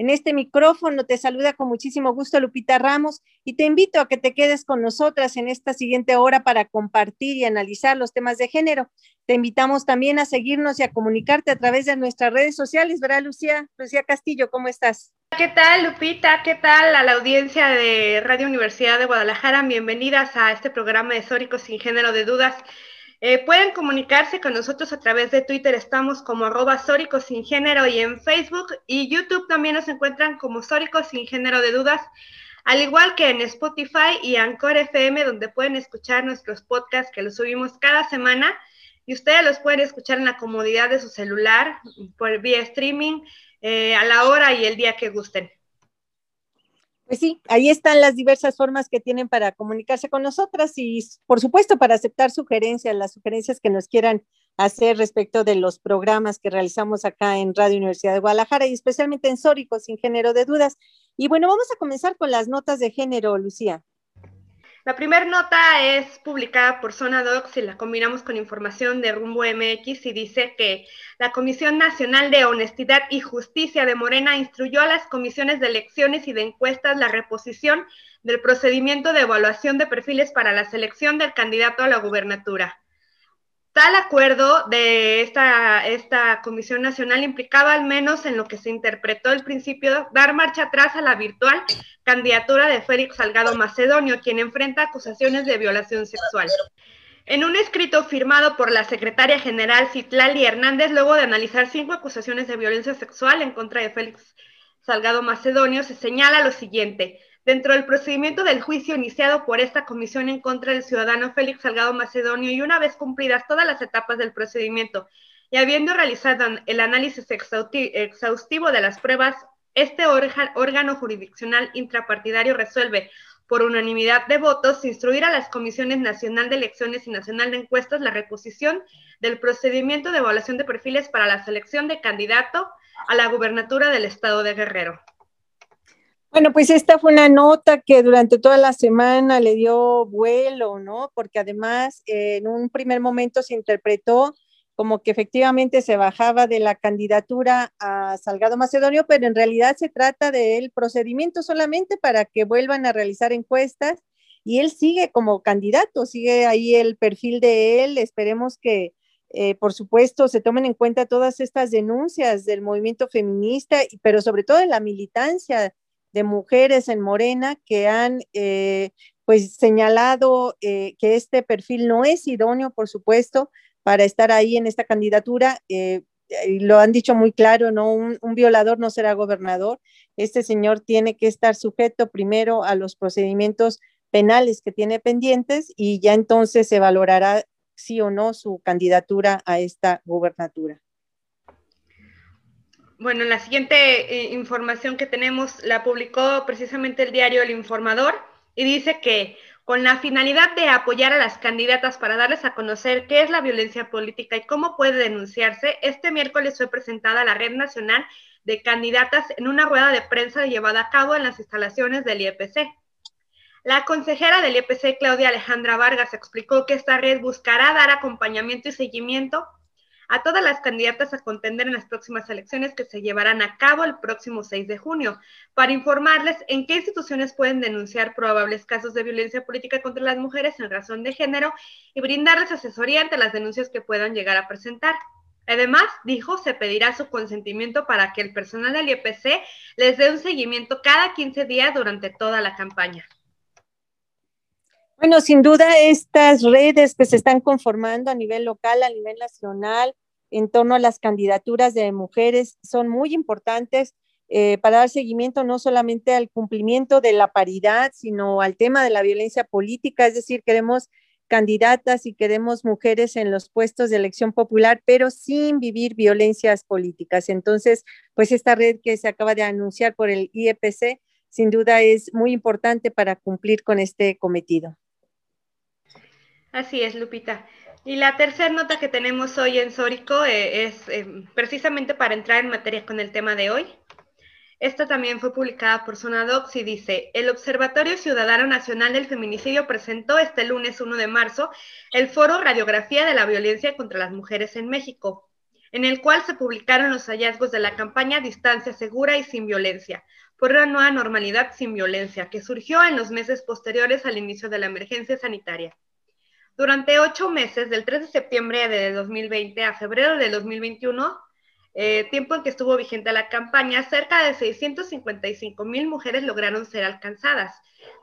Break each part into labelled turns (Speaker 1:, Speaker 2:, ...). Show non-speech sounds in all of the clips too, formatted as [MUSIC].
Speaker 1: En este micrófono te saluda con muchísimo gusto Lupita Ramos y te invito a que te quedes con nosotras en esta siguiente hora para compartir y analizar los temas de género. Te invitamos también a seguirnos y a comunicarte a través de nuestras redes sociales, ¿verdad, Lucía? Lucía Castillo, ¿cómo estás?
Speaker 2: ¿Qué tal, Lupita? ¿Qué tal a la audiencia de Radio Universidad de Guadalajara? Bienvenidas a este programa de Sóricos sin género de dudas. Eh, pueden comunicarse con nosotros a través de Twitter, estamos como arroba sin género y en Facebook y YouTube también nos encuentran como Sóricos sin género de dudas, al igual que en Spotify y Anchor FM, donde pueden escuchar nuestros podcasts que los subimos cada semana y ustedes los pueden escuchar en la comodidad de su celular por vía streaming eh, a la hora y el día que gusten.
Speaker 1: Pues sí, ahí están las diversas formas que tienen para comunicarse con nosotras y, por supuesto, para aceptar sugerencias, las sugerencias que nos quieran hacer respecto de los programas que realizamos acá en Radio Universidad de Guadalajara y especialmente en Sórico, sin género de dudas. Y bueno, vamos a comenzar con las notas de género, Lucía.
Speaker 2: La primera nota es publicada por Zona Docs y la combinamos con información de Rumbo MX y dice que la Comisión Nacional de Honestidad y Justicia de Morena instruyó a las comisiones de elecciones y de encuestas la reposición del procedimiento de evaluación de perfiles para la selección del candidato a la gubernatura. Tal acuerdo de esta, esta Comisión Nacional implicaba al menos en lo que se interpretó el principio dar marcha atrás a la virtual candidatura de Félix Salgado Macedonio, quien enfrenta acusaciones de violación sexual. En un escrito firmado por la secretaria general Citlali Hernández, luego de analizar cinco acusaciones de violencia sexual en contra de Félix Salgado Macedonio, se señala lo siguiente. Dentro del procedimiento del juicio iniciado por esta comisión en contra del ciudadano Félix Salgado Macedonio y una vez cumplidas todas las etapas del procedimiento y habiendo realizado el análisis exhaustivo de las pruebas, este órgano jurisdiccional intrapartidario resuelve por unanimidad de votos instruir a las comisiones nacional de elecciones y nacional de encuestas la reposición del procedimiento de evaluación de perfiles para la selección de candidato a la gubernatura del estado de Guerrero.
Speaker 1: Bueno, pues esta fue una nota que durante toda la semana le dio vuelo, ¿no? Porque además en un primer momento se interpretó como que efectivamente se bajaba de la candidatura a Salgado Macedonio, pero en realidad se trata del procedimiento solamente para que vuelvan a realizar encuestas y él sigue como candidato, sigue ahí el perfil de él. Esperemos que, eh, por supuesto, se tomen en cuenta todas estas denuncias del movimiento feminista, pero sobre todo de la militancia de mujeres en Morena que han eh, pues señalado eh, que este perfil no es idóneo, por supuesto, para estar ahí en esta candidatura. Eh, lo han dicho muy claro, ¿no? Un, un, violador no será gobernador. Este señor tiene que estar sujeto primero a los procedimientos penales que tiene pendientes y ya entonces se valorará sí o no su candidatura a esta gubernatura.
Speaker 2: Bueno, la siguiente eh, información que tenemos la publicó precisamente el diario El Informador y dice que con la finalidad de apoyar a las candidatas para darles a conocer qué es la violencia política y cómo puede denunciarse, este miércoles fue presentada la Red Nacional de Candidatas en una rueda de prensa llevada a cabo en las instalaciones del IEPC. La consejera del IEPC, Claudia Alejandra Vargas, explicó que esta red buscará dar acompañamiento y seguimiento a todas las candidatas a contender en las próximas elecciones que se llevarán a cabo el próximo 6 de junio, para informarles en qué instituciones pueden denunciar probables casos de violencia política contra las mujeres en razón de género y brindarles asesoría ante las denuncias que puedan llegar a presentar. Además, dijo, se pedirá su consentimiento para que el personal del IEPC les dé un seguimiento cada 15 días durante toda la campaña.
Speaker 1: Bueno, sin duda estas redes que se están conformando a nivel local, a nivel nacional, en torno a las candidaturas de mujeres, son muy importantes eh, para dar seguimiento no solamente al cumplimiento de la paridad, sino al tema de la violencia política, es decir, queremos candidatas y queremos mujeres en los puestos de elección popular, pero sin vivir violencias políticas. Entonces, pues esta red que se acaba de anunciar por el IEPC, sin duda es muy importante para cumplir con este cometido.
Speaker 2: Así es, Lupita. Y la tercera nota que tenemos hoy en Sórico eh, es eh, precisamente para entrar en materia con el tema de hoy. Esta también fue publicada por Sonadox y dice, el Observatorio Ciudadano Nacional del Feminicidio presentó este lunes 1 de marzo el foro Radiografía de la Violencia contra las Mujeres en México, en el cual se publicaron los hallazgos de la campaña Distancia Segura y Sin Violencia, por una nueva normalidad sin violencia, que surgió en los meses posteriores al inicio de la emergencia sanitaria. Durante ocho meses, del 3 de septiembre de 2020 a febrero de 2021, eh, tiempo en que estuvo vigente la campaña, cerca de 655 mil mujeres lograron ser alcanzadas,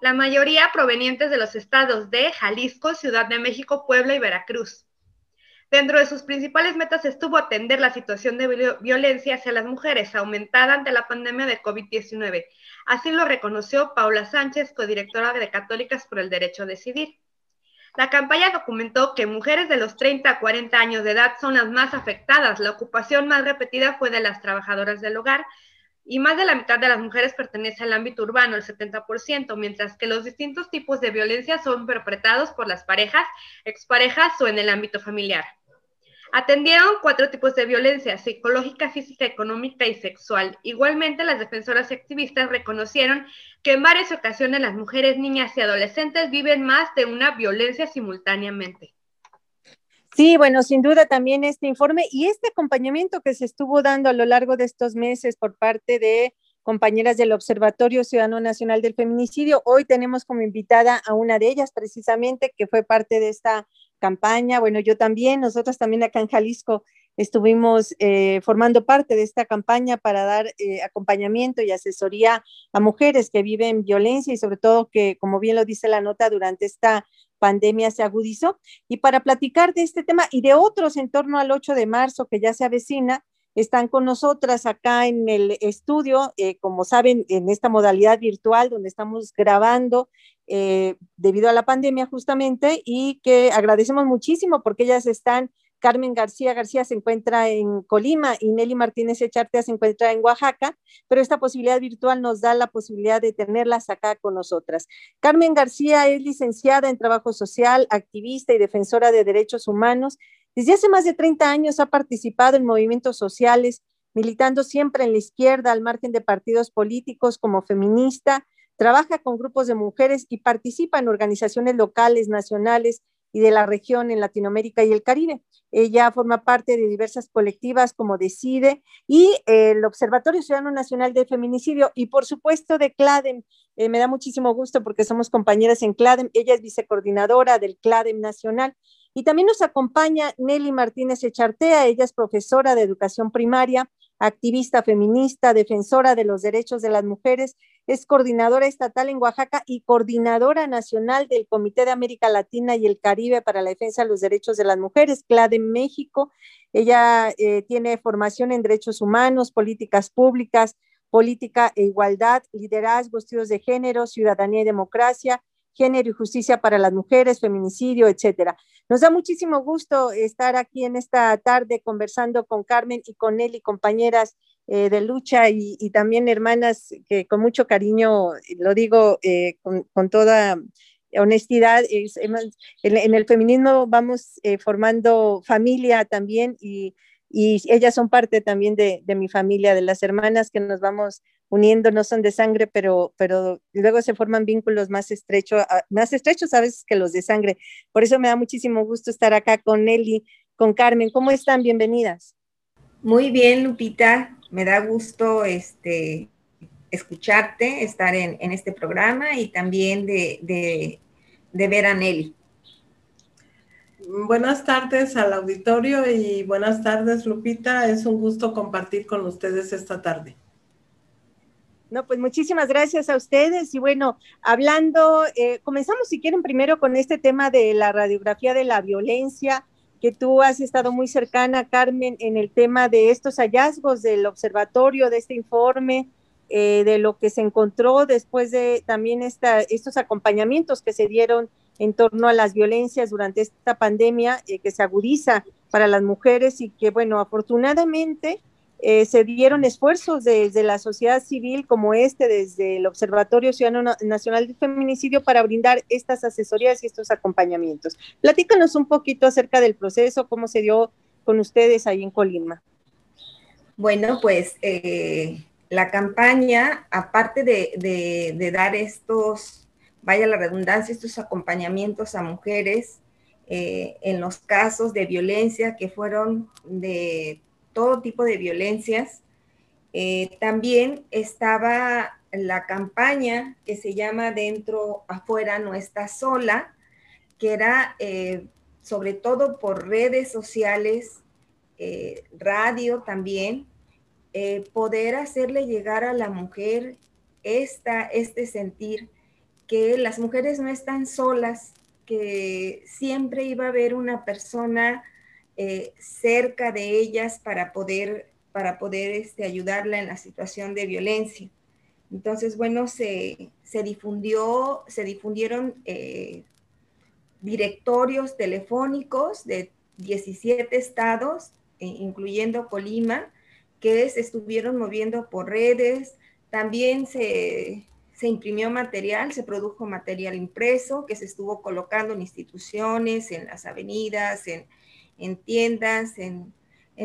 Speaker 2: la mayoría provenientes de los estados de Jalisco, Ciudad de México, Puebla y Veracruz. Dentro de sus principales metas estuvo atender la situación de violencia hacia las mujeres aumentada ante la pandemia de COVID-19. Así lo reconoció Paula Sánchez, codirectora de Católicas por el Derecho a Decidir. La campaña documentó que mujeres de los 30 a 40 años de edad son las más afectadas. La ocupación más repetida fue de las trabajadoras del hogar y más de la mitad de las mujeres pertenece al ámbito urbano, el 70%, mientras que los distintos tipos de violencia son perpetrados por las parejas, exparejas o en el ámbito familiar. Atendieron cuatro tipos de violencia, psicológica, física, económica y sexual. Igualmente, las defensoras y activistas reconocieron que en varias ocasiones las mujeres, niñas y adolescentes viven más de una violencia simultáneamente.
Speaker 1: Sí, bueno, sin duda también este informe y este acompañamiento que se estuvo dando a lo largo de estos meses por parte de compañeras del Observatorio Ciudadano Nacional del Feminicidio. Hoy tenemos como invitada a una de ellas precisamente que fue parte de esta campaña. Bueno, yo también, nosotros también acá en Jalisco estuvimos eh, formando parte de esta campaña para dar eh, acompañamiento y asesoría a mujeres que viven violencia y sobre todo que, como bien lo dice la nota, durante esta pandemia se agudizó. Y para platicar de este tema y de otros en torno al 8 de marzo que ya se avecina, están con nosotras acá en el estudio, eh, como saben, en esta modalidad virtual donde estamos grabando eh, debido a la pandemia justamente y que agradecemos muchísimo porque ellas están, Carmen García García se encuentra en Colima y Nelly Martínez Echartea se encuentra en Oaxaca, pero esta posibilidad virtual nos da la posibilidad de tenerlas acá con nosotras. Carmen García es licenciada en Trabajo Social, activista y defensora de derechos humanos desde hace más de 30 años ha participado en movimientos sociales, militando siempre en la izquierda, al margen de partidos políticos como feminista, trabaja con grupos de mujeres y participa en organizaciones locales, nacionales y de la región en Latinoamérica y el Caribe. Ella forma parte de diversas colectivas como Decide y el Observatorio Ciudadano Nacional de Feminicidio y por supuesto de CLADEM. Eh, me da muchísimo gusto porque somos compañeras en CLADEM. Ella es vicecoordinadora del CLADEM Nacional y también nos acompaña Nelly Martínez Echartea, ella es profesora de educación primaria, activista feminista, defensora de los derechos de las mujeres, es coordinadora estatal en Oaxaca y coordinadora nacional del Comité de América Latina y el Caribe para la defensa de los derechos de las mujeres, CLAD en México. Ella eh, tiene formación en derechos humanos, políticas públicas, política e igualdad, liderazgo, estudios de género, ciudadanía y democracia, género y justicia para las mujeres, feminicidio, etcétera. Nos da muchísimo gusto estar aquí en esta tarde conversando con Carmen y con él y compañeras eh, de lucha y, también hermanas que con mucho cariño, lo digo eh, con, toda honestidad, en, el feminismo vamos eh, formando familia también y, ellas son parte también de, de mi familia, de las hermanas que nos vamos uniendo, no son de sangre, pero, pero luego se forman vínculos más estrechos, más estrechos a veces que los de sangre. Por eso me da muchísimo gusto estar acá con Nelly con Carmen. ¿Cómo están? Bienvenidas.
Speaker 3: Muy bien, Lupita. Me da gusto este, escucharte, estar en, este programa y también de, de ver a Nelly.
Speaker 4: Buenas tardes al auditorio y buenas tardes, Lupita. Es un gusto compartir con ustedes esta tarde.
Speaker 1: No, pues muchísimas gracias a ustedes. Y bueno, hablando, eh, comenzamos si quieren primero con este tema de la radiografía de la violencia, que tú has estado muy cercana, Carmen, en el tema de estos hallazgos del observatorio, de este informe, eh, de lo que se encontró después de también esta, estos acompañamientos que se dieron en torno a las violencias durante esta pandemia eh, que se agudiza para las mujeres y que, bueno, afortunadamente eh, se dieron esfuerzos desde la sociedad civil como este, desde el Observatorio Ciudadano Nacional de Feminicidio, para brindar estas asesorías y estos acompañamientos. Platícanos un poquito acerca del proceso, cómo se dio con ustedes ahí en Colima.
Speaker 3: Bueno, pues eh, la campaña, aparte de, dar estos, vaya la redundancia, estos acompañamientos a mujeres eh, en los casos de violencia que fueron de todo tipo de violencias. Eh, también estaba la campaña que se llama Dentro, afuera, no está sola, que era eh, sobre todo por redes sociales, radio también, poder hacerle llegar a la mujer esta, este sentir que las mujeres no están solas, que siempre iba a haber una persona eh, cerca de ellas para poder, para poder este, ayudarla en la situación de violencia. Entonces, bueno, se, difundió, se difundieron eh, directorios telefónicos de 17 estados, e incluyendo Colima, que se estuvieron moviendo por redes. También se, se imprimió material, se produjo material impreso que se estuvo colocando en instituciones, en las avenidas, en, en tiendas, en,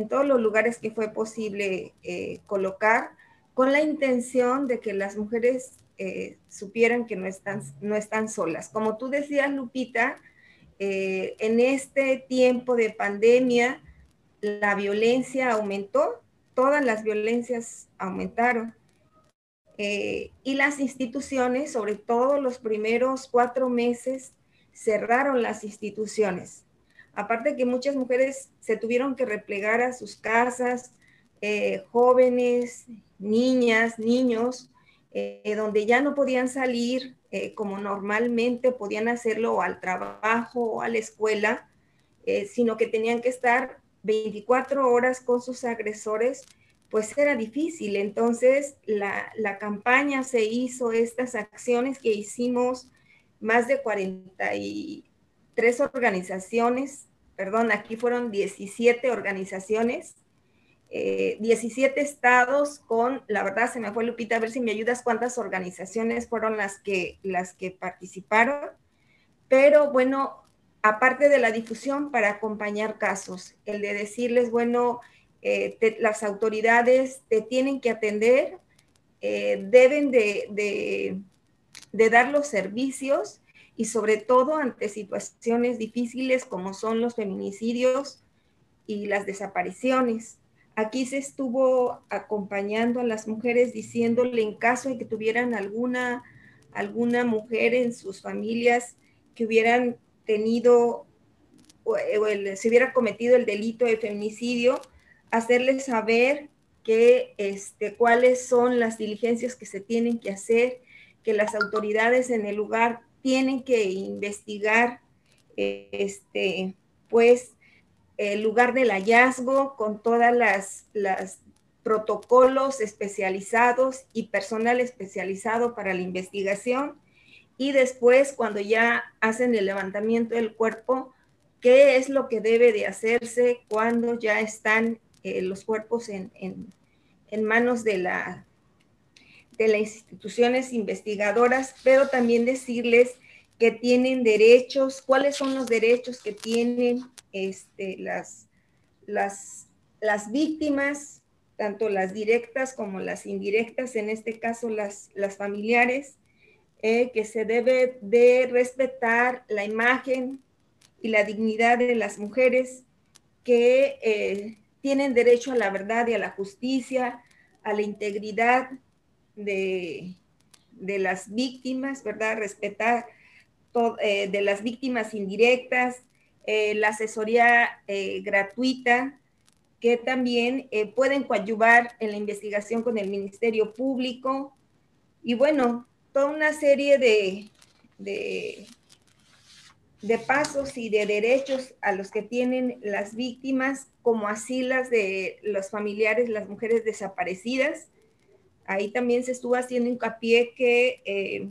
Speaker 3: todos los lugares que fue posible eh, colocar, con la intención de que las mujeres eh, supieran que no están, no están solas. Como tú decías, Lupita, eh, en este tiempo de pandemia, la violencia aumentó, todas las violencias aumentaron. Y las instituciones, sobre todo los primeros cuatro meses, cerraron las instituciones. Aparte que muchas mujeres se tuvieron que replegar a sus casas, eh, jóvenes, niñas, niños, eh, donde ya no podían salir eh, como normalmente podían hacerlo al trabajo o a la escuela, sino que tenían que estar 24 horas con sus agresores, pues era difícil. Entonces la, la campaña se hizo, estas acciones que hicimos más de 43 organizaciones, perdón, aquí fueron 17 organizaciones, 17 eh, estados con, la verdad se me fue Lupita, a ver si me ayudas cuántas organizaciones fueron las que, las que participaron, pero bueno, aparte de la difusión para acompañar casos, el de decirles, bueno, eh, las autoridades te tienen que atender, eh, deben de, de dar los servicios y sobre todo ante situaciones difíciles como son los feminicidios y las desapariciones. Aquí se estuvo acompañando a las mujeres diciéndole en caso de que tuvieran alguna, alguna mujer en sus familias que hubieran tenido o, se hubiera cometido el delito de feminicidio, hacerles saber que este, cuáles son las diligencias que se tienen que hacer, que las autoridades en el lugar tienen que investigar este, pues el lugar del hallazgo con todas las, las protocolos especializados y personal especializado para la investigación. Y después cuando ya hacen el levantamiento del cuerpo, qué es lo que debe de hacerse cuando ya están eh, los cuerpos en, en manos de la, de las instituciones investigadoras, pero también decirles que tienen derechos, cuáles son los derechos que tienen este, las, las, las víctimas, tanto las directas como las indirectas, en este caso las, las familiares, eh, que se debe de respetar la imagen y la dignidad de las mujeres, que eh, tienen derecho a la verdad y a la justicia, a la integridad de, las víctimas, ¿verdad? Respetar eh, de las víctimas indirectas, eh, la asesoría gratuita, que también pueden coadyuvar en la investigación con el Ministerio Público. Y bueno, toda una serie de, de, pasos y de derechos a los que tienen las víctimas, como así las de los familiares, las mujeres desaparecidas. Ahí también se estuvo haciendo hincapié que eh,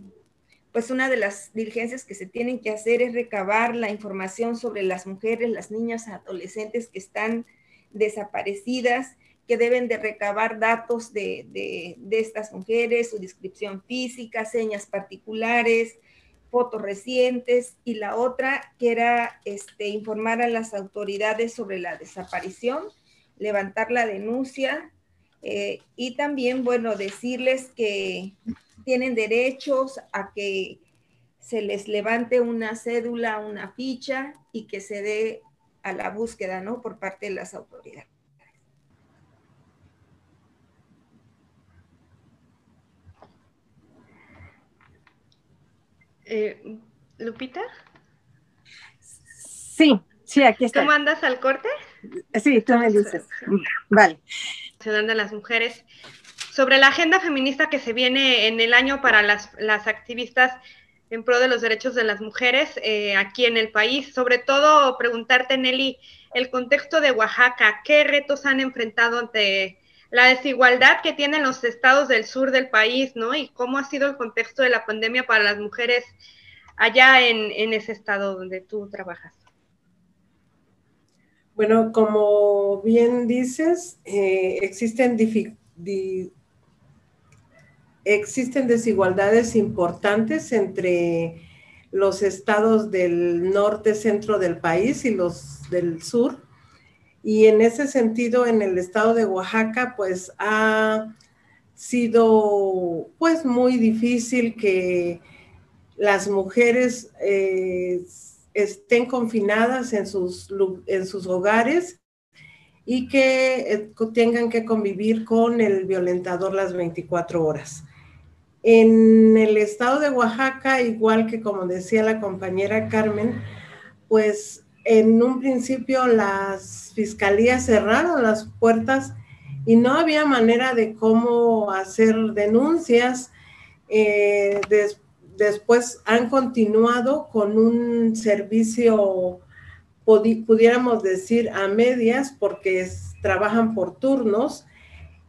Speaker 3: pues una de las diligencias que se tienen que hacer es recabar la información sobre las mujeres, las niñas, adolescentes que están desaparecidas que deben de recabar datos de, estas mujeres, su descripción física, señas particulares, fotos recientes, y la otra que era este, informar a las autoridades sobre la desaparición, levantar la denuncia eh, y también, bueno, decirles que tienen derechos a que se les levante una cédula, una ficha y que se dé a la búsqueda, ¿no? Por parte de las autoridades.
Speaker 2: Eh, Lupita.
Speaker 1: Sí, sí, aquí está.
Speaker 2: ¿Tú mandas al corte?
Speaker 1: Sí, tú me dices. Vale.
Speaker 2: de las mujeres. Sobre la agenda feminista que se viene en el año para las, las activistas en pro de los derechos de las mujeres eh, aquí en el país. Sobre todo, preguntarte, Nelly, el contexto de Oaxaca, ¿qué retos han enfrentado ante la desigualdad que tienen los estados del sur del país, ¿no? Y cómo ha sido el contexto de la pandemia para las mujeres allá en, ese estado donde tú trabajas.
Speaker 4: Bueno, como bien dices, eh, existen, existen desigualdades importantes entre los estados del norte, centro del país y los del sur y en ese sentido, en el estado de Oaxaca, pues ha sido pues muy difícil que las mujeres eh, estén confinadas en sus, en sus hogares y que eh, tengan que convivir con el violentador las 24 horas. En el estado de Oaxaca, igual que como decía la compañera Carmen, pues en un principio las fiscalías cerraron las puertas y no había manera de cómo hacer denuncias. Eh, después han continuado con un servicio, pudiéramos decir, a medias, porque trabajan por turnos.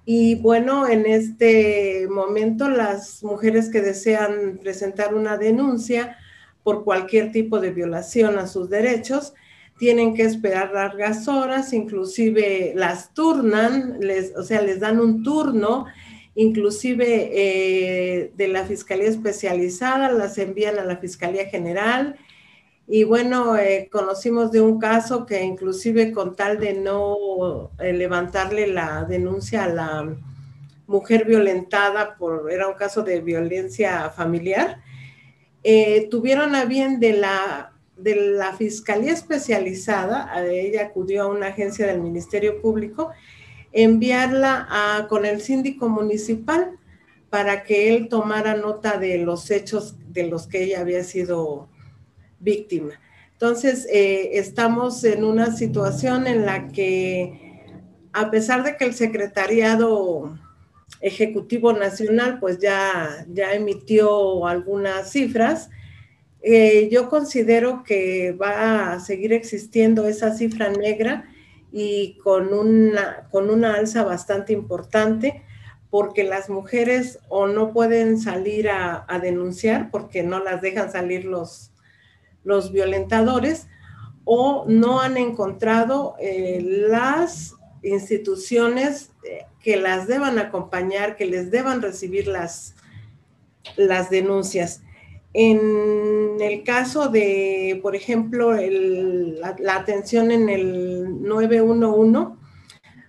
Speaker 4: Y bueno, en este momento las mujeres que desean presentar una denuncia por cualquier tipo de violación a sus derechos, tienen que esperar largas horas, inclusive las turnan, o sea, les dan un turno, inclusive eh, de la Fiscalía Especializada, las envían a la Fiscalía General. Y bueno, eh, conocimos de un caso que inclusive con tal de no eh, levantarle la denuncia a la mujer violentada por, era un caso de violencia familiar, tuvieron a bien de la de la Fiscalía Especializada, ella acudió a una agencia del Ministerio Público, enviarla con el síndico municipal para que él tomara nota de los hechos de los que ella había sido víctima. Entonces, eh, estamos en una situación en la que, a pesar de que el Secretariado Ejecutivo Nacional, pues ya, ya emitió algunas cifras, eh, yo considero que va a seguir existiendo esa cifra negra y con una, con una alza bastante importante porque las mujeres o no pueden salir a, denunciar porque no las dejan salir los, los violentadores o no han encontrado eh, las instituciones eh, que las deban acompañar, que les deban recibir las, las denuncias. En el caso de, por ejemplo, la, atención en el 911,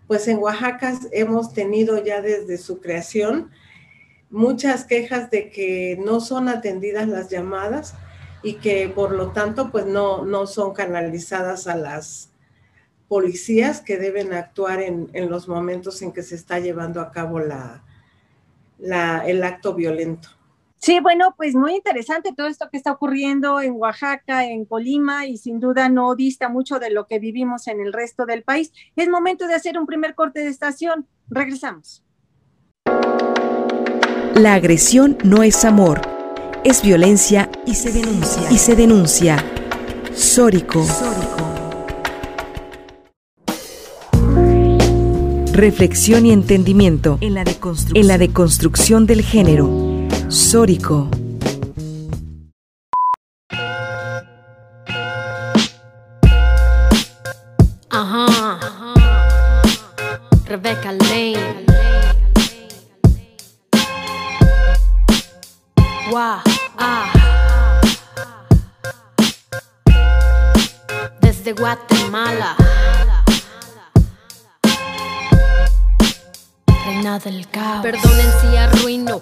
Speaker 4: pues en Oaxaca hemos tenido ya desde su creación muchas quejas de que no son atendidas las llamadas y que por lo tanto pues no, no son canalizadas a las policías que deben actuar en, los momentos en que se está llevando a cabo la, el acto violento.
Speaker 1: Sí, bueno, pues muy interesante todo esto que está ocurriendo en Oaxaca, en Colima, y sin duda no dista mucho de lo que vivimos en el resto del país. Es momento de hacer un primer corte de estación. Regresamos.
Speaker 5: La agresión no es amor, es violencia y se denuncia. Y se denuncia. Sórico. Reflexión y entendimiento en la, en la deconstrucción del género. Sórico.
Speaker 6: Ajá. Rebecca Lane. Wow. Ah. Desde Guatemala. Reina del caos. Perdonen si arruino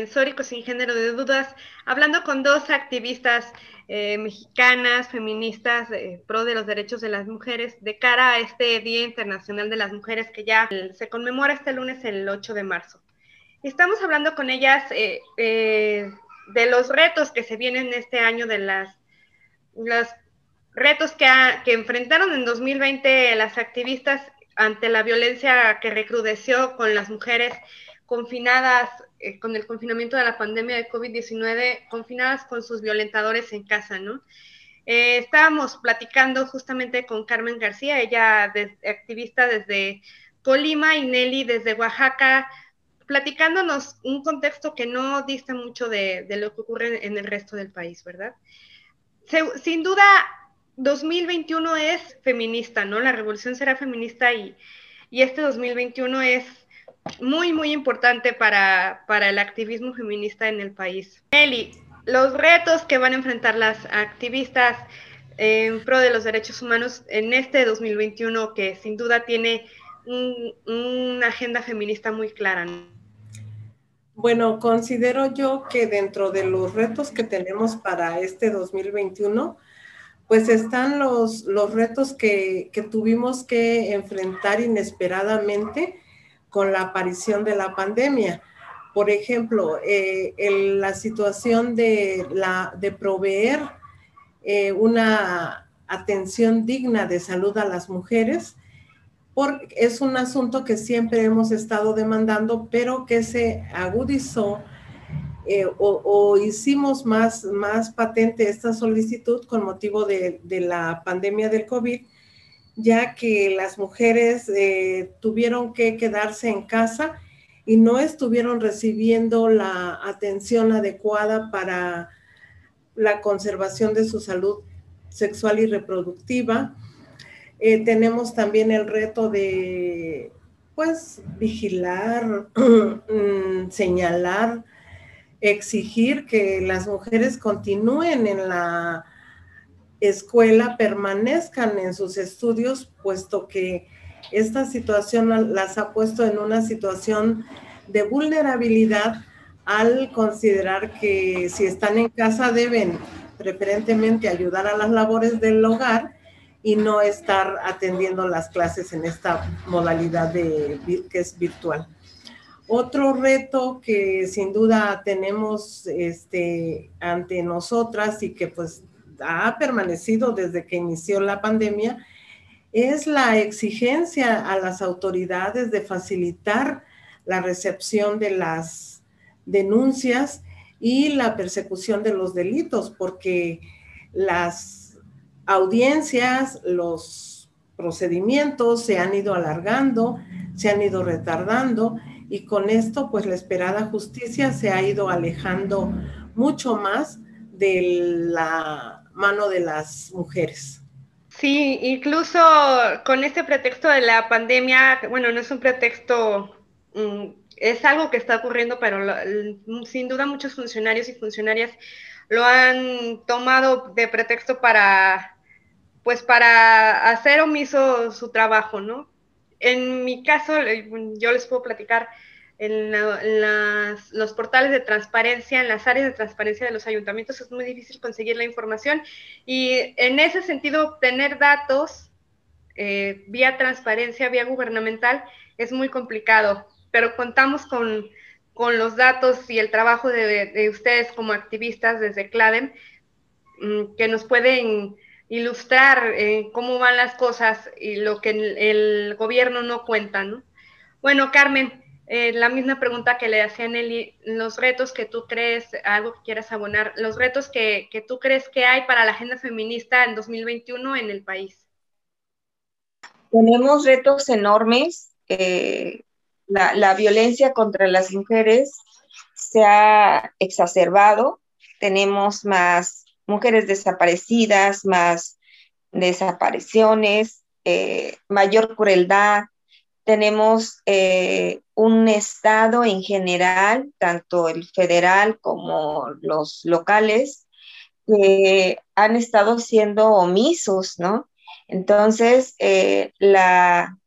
Speaker 2: Aquí en Sórico sin género de dudas, hablando con dos activistas eh, mexicanas, feministas, pro de los derechos de las mujeres, de cara a este Día Internacional de las Mujeres que ya se conmemora este lunes, el 8 de marzo. Estamos hablando con ellas eh, eh, de los retos que se vienen este año, de las, los retos que, que enfrentaron en 2020 las activistas ante la violencia que recrudeció con las mujeres confinadas eh, con el confinamiento de la pandemia de COVID-19, confinadas con sus violentadores en casa, ¿no? Eh, estábamos platicando justamente con Carmen García, ella es activista desde Colima y Nelly desde Oaxaca, platicándonos un contexto que no dista mucho de, lo que ocurre en el resto del país, ¿verdad? sin duda, 2021 es feminista, ¿no? La revolución será feminista y, este 2021 es muy, muy importante para, el activismo feminista en el país. Eli, los retos que van a enfrentar las activistas en pro de los derechos humanos en este 2021, que sin duda tiene una agenda feminista muy clara.
Speaker 4: Bueno, considero yo que dentro de los retos que tenemos para este 2021, pues están los, los retos que, tuvimos que enfrentar inesperadamente con la aparición de la pandemia. Por ejemplo, eh, la situación de, la, de proveer eh, una atención digna de salud a las mujeres, porque es un asunto que siempre hemos estado demandando, pero que se agudizó eh, o, hicimos más, más patente esta solicitud con motivo de, la pandemia del COVID, ya que las mujeres eh, tuvieron que quedarse en casa y no estuvieron recibiendo la atención adecuada para la conservación de su salud sexual y reproductiva. Eh, tenemos también el reto de, pues, vigilar, [CLEARS THROAT] mm, señalar exigir que las mujeres continúen en la escuela, permanezcan en sus estudios, puesto que esta situación las ha puesto en una situación de vulnerabilidad al considerar que si están en casa deben preferentemente ayudar a las labores del hogar y no estar atendiendo las clases en esta modalidad de, que es virtual. Otro reto que sin duda tenemos este, ante nosotras y que pues ha permanecido desde que inició la pandemia es la exigencia a las autoridades de facilitar la recepción de las denuncias y la persecución de los delitos, porque las audiencias, los procedimientos se han ido alargando, se han ido retardando y con esto pues la esperada justicia se ha ido alejando mucho más de la mano de las mujeres.
Speaker 2: Sí, incluso con este pretexto de la pandemia, bueno, no es un pretexto, mm, es algo que está ocurriendo, pero sin duda muchos funcionarios y funcionarias lo han tomado de pretexto para, pues para hacer omiso su trabajo, ¿no? en mi caso, yo les puedo platicar en, los portales de transparencia, en las áreas de transparencia de los ayuntamientos, es muy difícil conseguir la información y en ese sentido obtener datos eh, vía transparencia, vía gubernamental, es muy complicado, pero contamos con, los datos y el trabajo de, ustedes como activistas desde CLADEM mm, que nos pueden ilustrar eh, cómo van las cosas y lo que el, gobierno no cuenta, ¿no? Bueno, Carmen, eh, la misma pregunta que le hacía Nelly, los retos que tú crees, algo que quieras abonar, los retos que, tú crees que hay para la agenda feminista en 2021 en el país.
Speaker 3: Tenemos retos enormes. Eh, la, la violencia contra las mujeres se ha exacerbado. Tenemos más mujeres desaparecidas, más desapariciones, eh, mayor crueldad. Tenemos eh, un Estado en general, tanto el federal como los locales, que han estado siendo omisos, ¿no? Entonces, eh, la,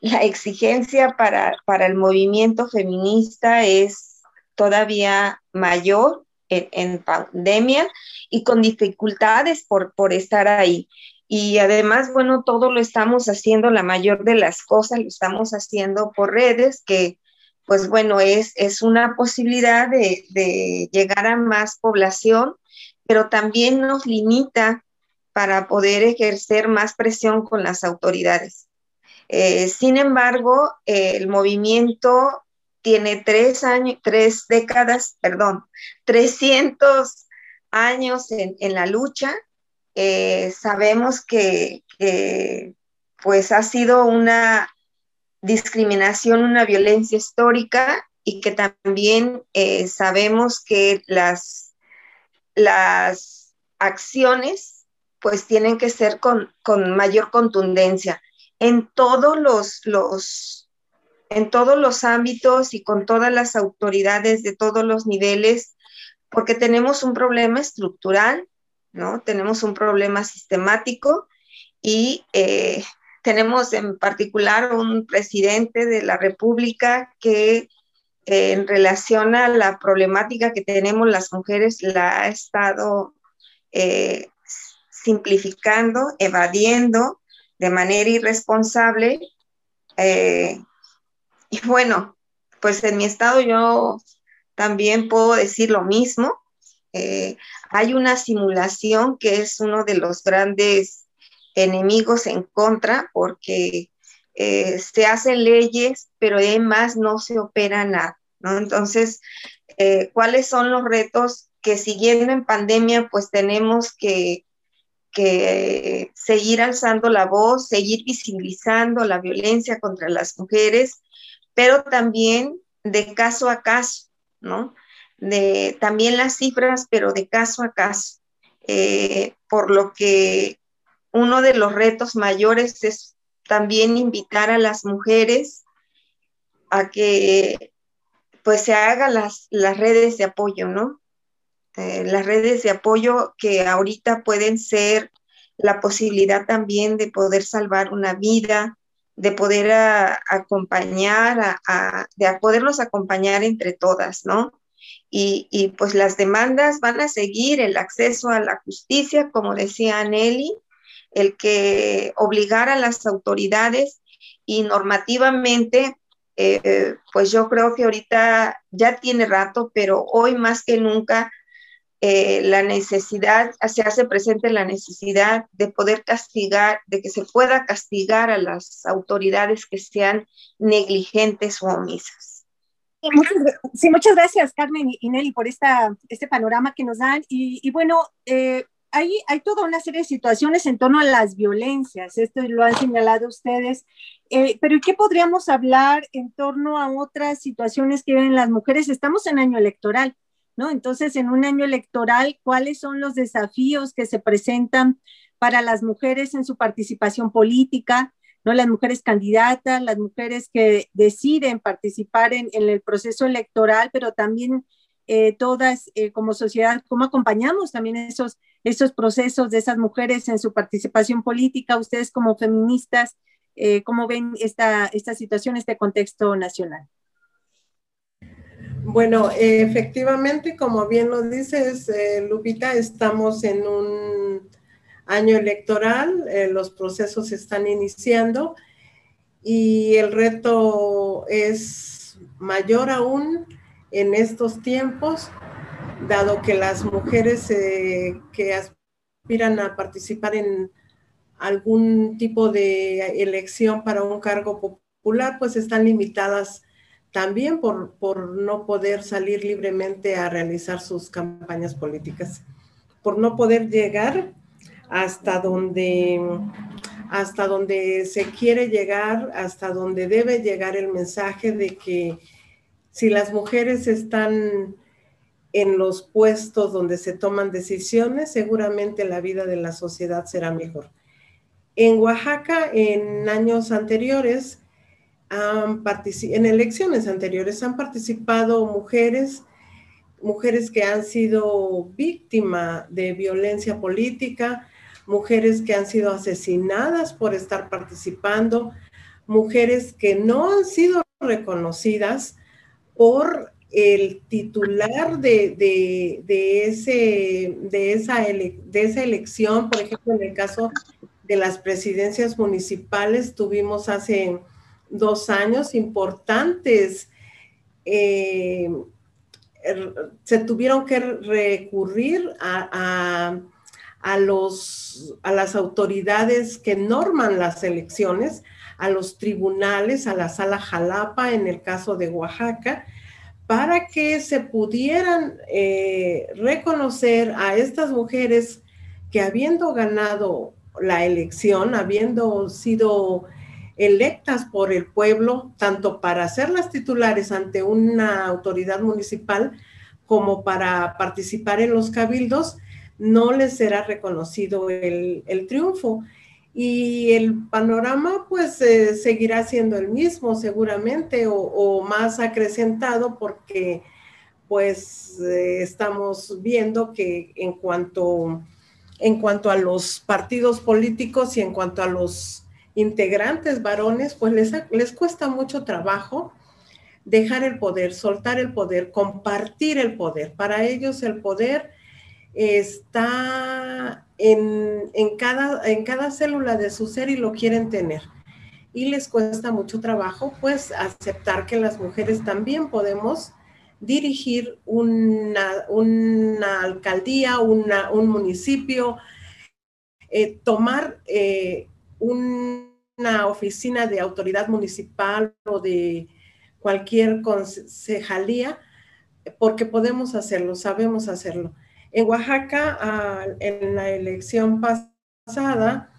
Speaker 3: la exigencia para, para el movimiento feminista es todavía mayor en, pandemia y con dificultades por, por estar ahí. Y además, bueno, todo lo estamos haciendo, la mayor de las cosas lo estamos haciendo por redes, que pues bueno, es, es una posibilidad de, llegar a más población, pero también nos limita para poder ejercer más presión con las autoridades. Eh, sin embargo, el movimiento tiene tres años, tres décadas, perdón, 300 años en, la lucha. Eh, sabemos que, pues ha sido una discriminación, una violencia histórica y que también eh, sabemos que las, las acciones pues tienen que ser con, con mayor contundencia. En todos los, los, en todos los ámbitos y con todas las autoridades de todos los niveles, porque tenemos un problema estructural, Tenemos un problema sistemático y eh, tenemos en particular un presidente de la República que eh, en relación a la problemática que tenemos las mujeres la ha estado eh, simplificando, evadiendo de manera irresponsable. Y bueno, pues en mi estado yo también puedo decir lo mismo. Eh, hay una simulación que es uno de los grandes enemigos en contra porque eh, se hacen leyes, pero además no se opera nada. Entonces, ¿cuáles son los retos que siguiendo en pandemia, pues tenemos que que seguir alzando la voz, seguir visibilizando la violencia contra las mujeres, pero también de caso a caso, ¿no? De, también las cifras, pero de caso a caso. Eh, por lo que uno de los retos mayores es también invitar a las mujeres a que pues se hagan las, las redes de apoyo, ¿no? Eh, las redes de apoyo que ahorita pueden ser la posibilidad también de poder salvar una vida, de poder acompañar, a, de poderlos acompañar entre todas, ¿no? Y, pues las demandas van a seguir, el acceso a la justicia, como decía Nelly, el que obligar a las autoridades y normativamente, eh, pues yo creo que ahorita ya tiene rato, pero hoy más que nunca eh, la necesidad, se hace presente la necesidad de poder castigar, de que se pueda castigar a las autoridades que sean negligentes o omisas.
Speaker 1: Sí, muchas, gracias, Carmen y Nelly, por esta, este panorama que nos dan. Y, bueno, eh, hay, toda una serie de situaciones en torno a las violencias, esto lo han señalado ustedes, eh, pero ¿qué podríamos hablar en torno a otras situaciones que viven las mujeres? Estamos en año electoral. ¿no? Entonces, en un año electoral, ¿cuáles son los desafíos que se presentan para las mujeres en su participación política? Las mujeres candidatas, las mujeres que deciden participar en, el proceso electoral, pero también eh, todas eh, como sociedad, ¿cómo acompañamos también esos, esos procesos de esas mujeres en su participación política? Ustedes como feministas, eh, ¿cómo ven esta, esta situación, este contexto nacional?
Speaker 4: Bueno, efectivamente, como bien lo dices, Lupita, estamos en un año electoral, eh, los procesos están iniciando y el reto es mayor aún en estos tiempos, dado que las mujeres eh, que aspiran a participar en algún tipo de elección para un cargo popular, pues están limitadas también por, no poder salir libremente a realizar sus campañas políticas, por no poder llegar hasta donde, hasta donde se quiere llegar, hasta donde debe llegar el mensaje de que si las mujeres están en los puestos donde se toman decisiones, seguramente la vida de la sociedad será mejor. En Oaxaca, en años anteriores, en elecciones anteriores han participado mujeres, mujeres que han sido víctimas de violencia política, mujeres que han sido asesinadas por estar participando, mujeres que no han sido reconocidas por el titular de, ese, de, esa de esa elección, por ejemplo, en el caso de las presidencias municipales, tuvimos hace dos años importantes. Eh, se tuvieron que recurrir a, los, a las autoridades que norman las elecciones, a los tribunales, a la sala Jalapa en el caso de Oaxaca, para que se pudieran eh, reconocer a estas mujeres que habiendo ganado la elección, habiendo sido electas por el pueblo, tanto para ser las titulares ante una autoridad municipal como para participar en los cabildos, no les será reconocido el, el triunfo y el panorama pues eh, seguirá siendo el mismo seguramente o, más acrecentado porque pues eh, estamos viendo que en cuanto, en cuanto a los partidos políticos y en cuanto a los integrantes varones, pues les, les cuesta mucho trabajo dejar el poder, soltar el poder, compartir el poder. Para ellos el poder está en, cada, en cada célula de su ser y lo quieren tener. Y les cuesta mucho trabajo, pues, aceptar que las mujeres también podemos dirigir una, una alcaldía, un municipio, eh, tomar eh, una oficina de autoridad municipal o de cualquier concejalía, porque podemos hacerlo, sabemos hacerlo. En Oaxaca, en la elección pasada,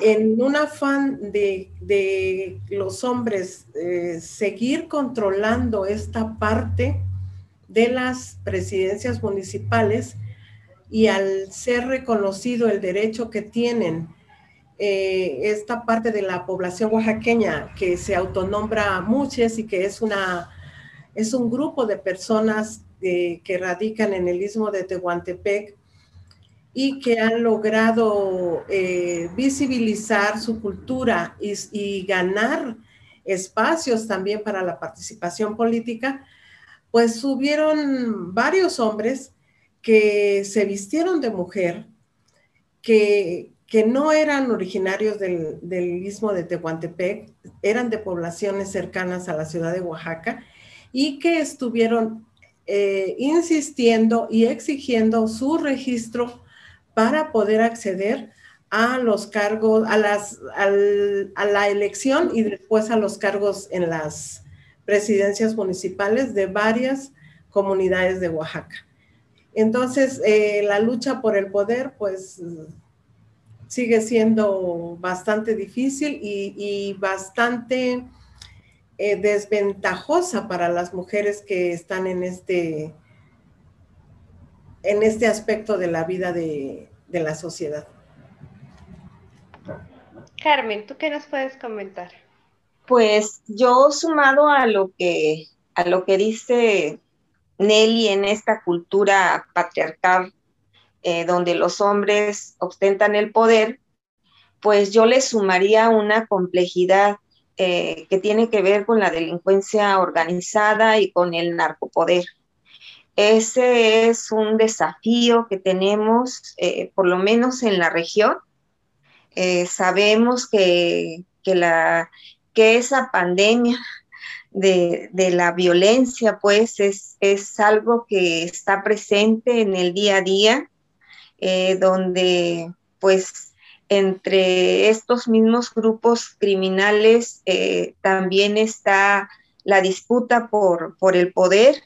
Speaker 4: en un afán de, los hombres eh, seguir controlando esta parte de las presidencias municipales y al ser reconocido el derecho que tienen eh, esta parte de la población oaxaqueña que se autonombra muchas y que es una es un grupo de personas que radican en el istmo de Tehuantepec y que han logrado eh, visibilizar su cultura y, ganar espacios también para la participación política, pues hubieron varios hombres que se vistieron de mujer, que, que no eran originarios del istmo de Tehuantepec, eran de poblaciones cercanas a la ciudad de Oaxaca y que estuvieron eh, insistiendo y exigiendo su registro para poder acceder a los cargos, a, las, a la elección y después a los cargos en las presidencias municipales de varias comunidades de Oaxaca. Entonces, eh, la lucha por el poder, pues, sigue siendo bastante difícil y, y bastante eh, desventajosa para las mujeres que están en este, en este aspecto de la vida de, la sociedad.
Speaker 2: Carmen, ¿tú qué nos puedes comentar?
Speaker 3: Pues yo sumado a lo que a lo que dice Nelly en esta cultura patriarcal eh, donde los hombres ostentan el poder, pues yo le sumaría una complejidad eh, que tiene que ver con la delincuencia organizada y con el narcopoder. Ese es un desafío que tenemos, eh, por lo menos en la región. Eh, sabemos que, la, que esa pandemia de, de, la violencia, pues, es, es, algo que está presente en el día a día, donde, pues, entre estos mismos grupos criminales eh, también está la disputa por, por el poder,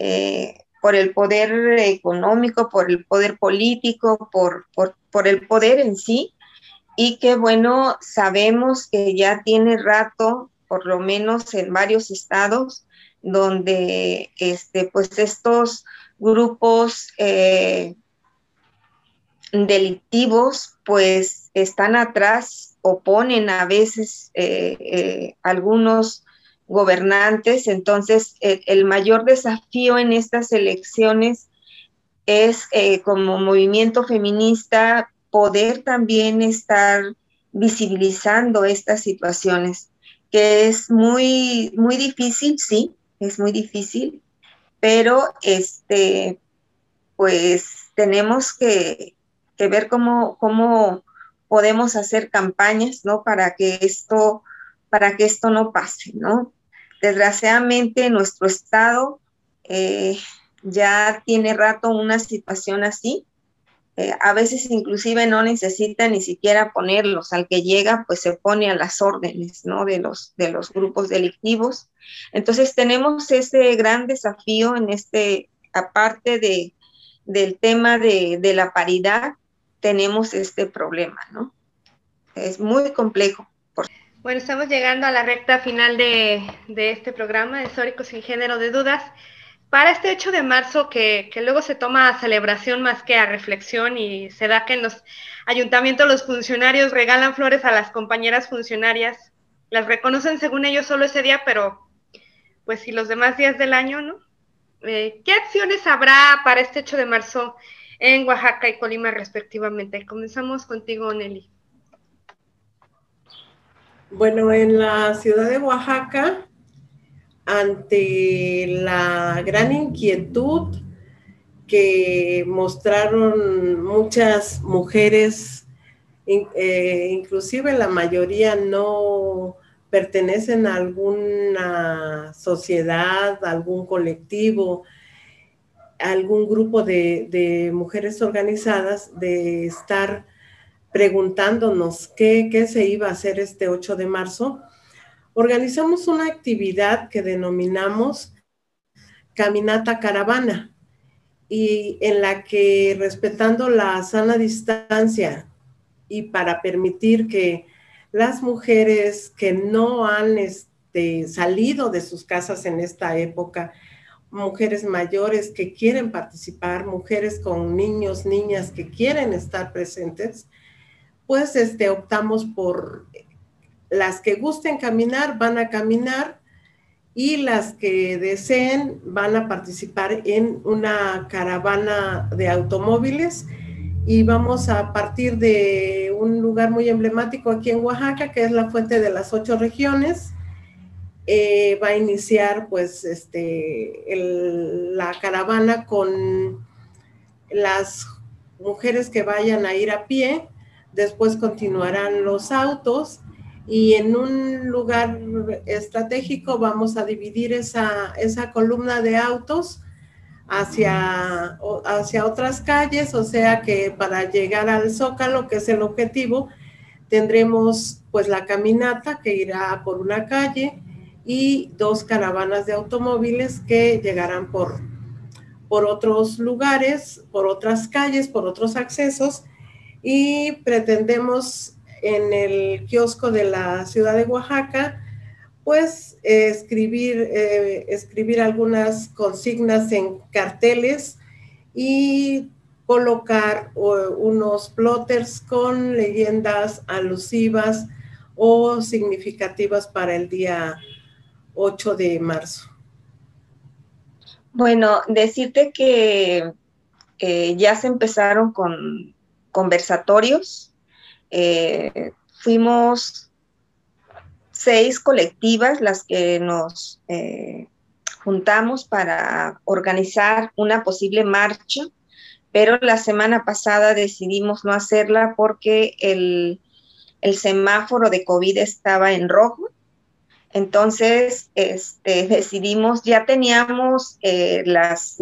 Speaker 3: eh, por el poder económico, por el poder político, por, por, el poder en sí, y que bueno, sabemos que ya tiene rato, por lo menos en varios estados, donde este, pues estos grupos eh, delictivos pues están atrás, oponen a veces eh, eh, algunos gobernantes, entonces el, mayor desafío en estas elecciones es eh, como movimiento feminista poder también estar visibilizando estas situaciones, que es muy, muy difícil, sí, es muy difícil, pero este, pues tenemos que, ver cómo, cómo podemos hacer campañas, ¿no? Para que esto, para que esto no pase, ¿no? Desgraciadamente nuestro estado eh, ya tiene rato una situación así. Eh, a veces inclusive no necesita ni siquiera ponerlos. Al que llega, pues se pone a las órdenes, ¿no? De los, de los grupos delictivos. Entonces tenemos ese gran desafío en este, aparte de, del tema de, de la paridad, tenemos este problema, ¿no? Es muy complejo.
Speaker 2: Bueno, estamos llegando a la recta final de, este programa de sin Género de Dudas. Para este 8 de marzo, que, que, luego se toma a celebración más que a reflexión y se da que en los ayuntamientos los funcionarios regalan flores a las compañeras funcionarias, las reconocen según ellos solo ese día, pero pues si los demás días del año, ¿no? Eh, ¿Qué acciones habrá para este 8 de marzo en Oaxaca y Colima respectivamente? Comenzamos contigo, Nelly.
Speaker 4: Bueno, en la ciudad de Oaxaca, ante la gran inquietud que mostraron muchas mujeres, eh, inclusive la mayoría no pertenecen a alguna sociedad, algún colectivo, algún grupo de, mujeres organizadas, de estar preguntándonos qué, se iba a hacer este 8 de marzo, organizamos una actividad que denominamos Caminata Caravana y en la que respetando la sana distancia y para permitir que las mujeres que no han este, salido de sus casas en esta época, mujeres mayores que quieren participar, mujeres con niños, niñas que quieren estar presentes, pues este, optamos por las que gusten caminar, van a caminar y las que deseen van a participar en una caravana de automóviles y vamos a partir de un lugar muy emblemático aquí en Oaxaca, que es la Fuente de las Ocho Regiones. Eh, va a iniciar pues este, la caravana con las mujeres que vayan a ir a pie, después continuarán los autos y en un lugar estratégico vamos a dividir esa, esa columna de autos hacia, hacia otras calles, o sea que para llegar al Zócalo, que es el objetivo, tendremos pues la caminata que irá por una calle y dos caravanas de automóviles que llegarán por, por otros lugares, por otras calles, por otros accesos. Y pretendemos en el kiosco de la ciudad de Oaxaca pues escribir, eh, escribir algunas consignas en carteles y colocar unos plotters con leyendas alusivas o significativas para el día 8 de marzo.
Speaker 3: Bueno, decirte que eh, ya se empezaron con conversatorios. Eh, fuimos seis colectivas las que nos eh, juntamos para organizar una posible marcha, pero la semana pasada decidimos no hacerla porque el, semáforo de COVID estaba en rojo. Entonces, este, [LAUGHS] decidimos, ya teníamos eh, las,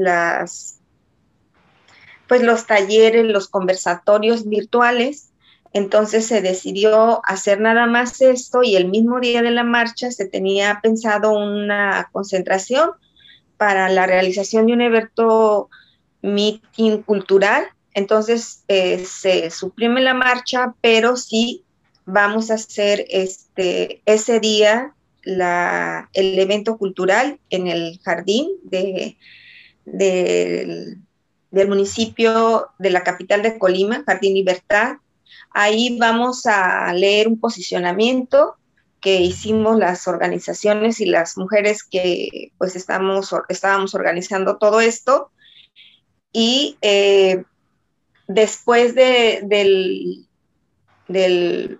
Speaker 3: pues los talleres, los conversatorios virtuales, entonces se decidió hacer nada más esto y el mismo día de la marcha se tenía pensado una concentración para la realización de un evento meeting cultural. Entonces eh, se suprime la marcha, pero sí vamos a hacer este, ese día la, el evento cultural en el jardín de, del municipio de la capital de Colima, Jardín Libertad, Ahí vamos a leer un posicionamiento que hicimos las organizaciones y las mujeres que pues estamos, estábamos organizando todo esto. Y eh, después de, del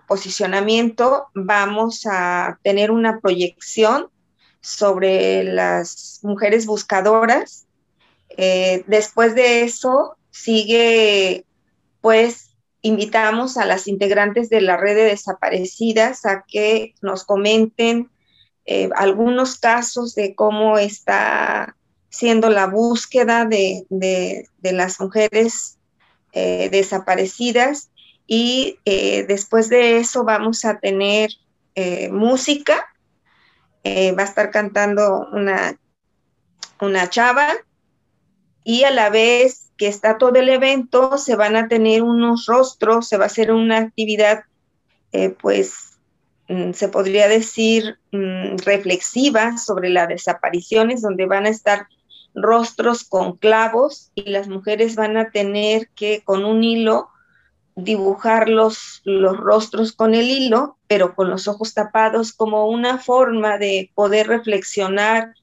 Speaker 3: posicionamiento vamos a tener una proyección sobre las mujeres buscadoras. Eh, después de eso sigue, pues, invitamos a las integrantes de la red de desaparecidas a que nos comenten eh, algunos casos de cómo está siendo la búsqueda de, las mujeres eh, desaparecidas y eh, después de eso vamos a tener música, va a estar cantando una, una chava y a la vez que está todo el evento se van a tener unos rostros, se va a hacer una actividad pues Mm, se podría decir, mm, reflexiva sobre las desapariciones, donde van a estar rostros con clavos y las mujeres van a tener que con un hilo dibujar los, los rostros con el hilo, pero con los ojos tapados, como una forma de poder reflexionar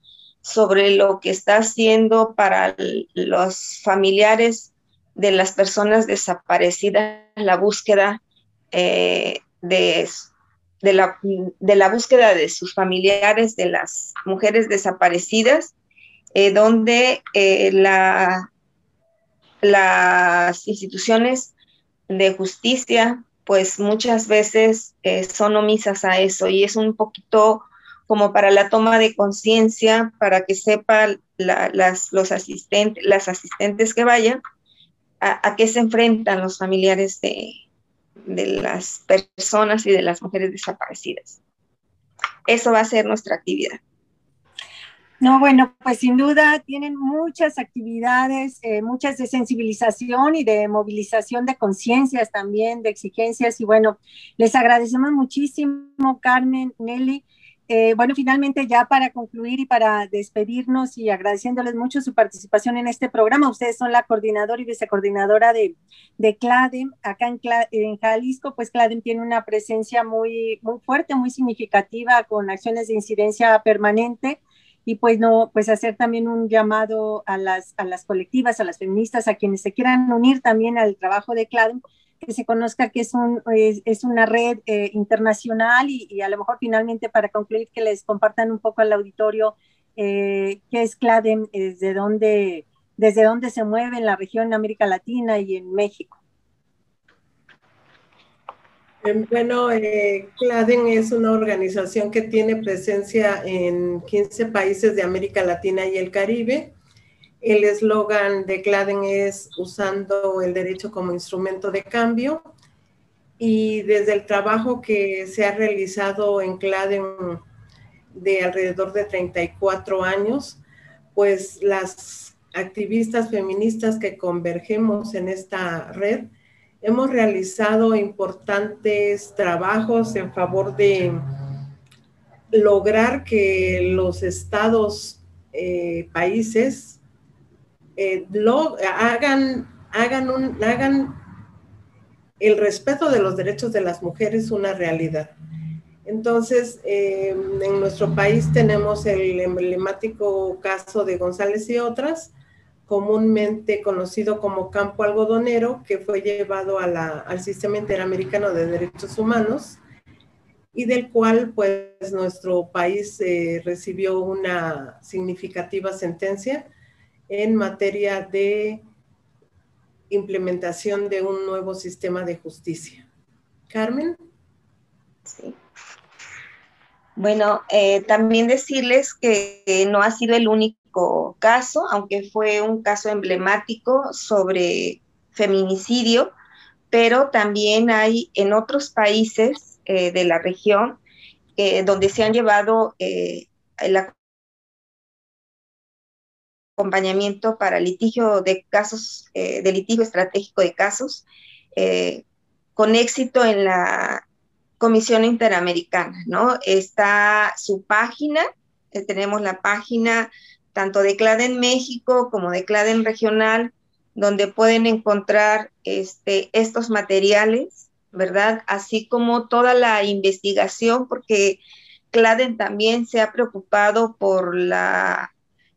Speaker 3: sobre lo que está haciendo para los familiares de las personas desaparecidas, la búsqueda eh, de de la, de la búsqueda de sus familiares, de las mujeres desaparecidas, eh, donde eh, la, las instituciones de justicia, pues muchas veces eh, son omisas a eso y es un poquito como para la toma de conciencia, para que sepan las, los asistentes, las asistentes que vayan, a, a qué se enfrentan los familiares de, de las personas y de las mujeres desaparecidas. Eso va a ser nuestra actividad.
Speaker 1: No, bueno, pues sin duda tienen muchas actividades, eh, muchas de sensibilización y de movilización de conciencias también, de exigencias. Y bueno, les agradecemos muchísimo, Carmen, Nelly, eh, bueno, finalmente ya para concluir y para despedirnos y agradeciéndoles mucho su participación en este programa, ustedes son la coordinadora y vicecoordinadora de, de CLADEM, acá en, en, Jalisco, pues CLADEM tiene una presencia muy, muy fuerte, muy significativa con acciones de incidencia permanente y pues no, pues hacer también un llamado a las, a las colectivas, a las feministas, a quienes se quieran unir también al trabajo de CLADEM, que se conozca que es, un, es, una red eh, internacional y, a lo mejor finalmente para concluir que les compartan un poco al auditorio eh, qué es CLADEM, desde dónde, desde dónde se mueve en la región América Latina y en México.
Speaker 4: Em, bueno, eh, CLADEM es una organización que tiene presencia en 15 países de América Latina y el Caribe el eslogan de Claden es usando el derecho como instrumento de cambio. Y desde el trabajo que se ha realizado en Claden de alrededor de 34 años, pues las activistas feministas que convergemos en esta red, hemos realizado importantes trabajos en favor de lograr que los estados, eh, países, eh, hagan, hagan el respeto de los derechos de las mujeres una realidad. Entonces, eh, en nuestro país tenemos el emblemático caso de González y otras, comúnmente conocido como campo algodonero, que fue llevado al Sistema Interamericano de Derechos Humanos y del cual pues nuestro país eh, recibió una significativa sentencia en materia de implementación de un nuevo sistema de justicia. Carmen.
Speaker 3: Sí. Bueno, eh, también decirles que no ha sido el único caso, aunque fue un caso emblemático sobre feminicidio, pero también hay en otros países eh, de la región eh, donde se han llevado la acompañamiento para litigio de casos, eh, de litigio estratégico de casos, eh, con éxito en la Comisión Interamericana, ¿no? Está su página, eh, tenemos la página tanto de CLADEN México como de CLADEN Regional, donde pueden encontrar este, estos materiales, ¿verdad? Así como toda la investigación, porque CLADEN también se ha preocupado por la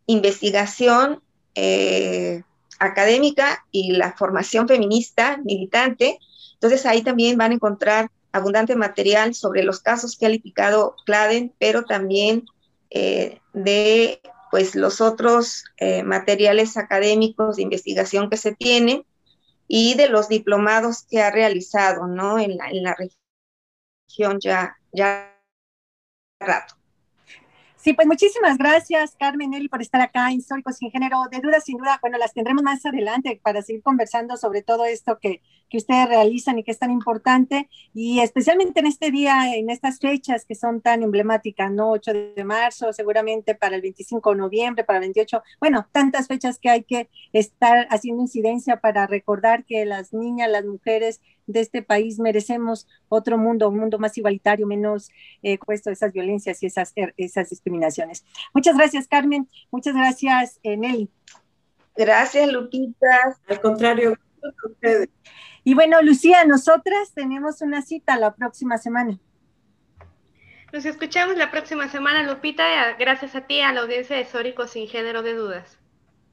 Speaker 3: investigación eh, académica y la formación feminista militante Entonces ahí también van a encontrar abundante material sobre los casos que ha litificado CLADEN, pero también eh, de pues los otros eh, materiales académicos de investigación que se tienen y de los diplomados que ha realizado, ¿no? En la, en la región ya, ya rato.
Speaker 1: Sí, pues muchísimas gracias, Carmen Eli, por estar acá en Históricos sin Género. De duda, sin duda, bueno, las tendremos más adelante para seguir conversando sobre todo esto que, que ustedes realizan y que es tan importante, y especialmente en este día, en estas fechas que son tan emblemáticas, ¿no? 8 de marzo, seguramente para el 25 de noviembre, para el 28, bueno, tantas fechas que hay que estar haciendo incidencia para recordar que las niñas, las mujeres de este país merecemos otro mundo, un mundo más igualitario, menos eh, puesto esas violencias y esas, er, esas discriminaciones. Muchas gracias, Carmen. Muchas gracias, eh, Nelly.
Speaker 3: Gracias, Lupita.
Speaker 4: Al contrario, ustedes.
Speaker 1: Y bueno, Lucía, nosotras tenemos una cita la próxima semana.
Speaker 2: Nos escuchamos la próxima semana, Lupita, gracias a ti, a la audiencia de Sórico sin género de dudas.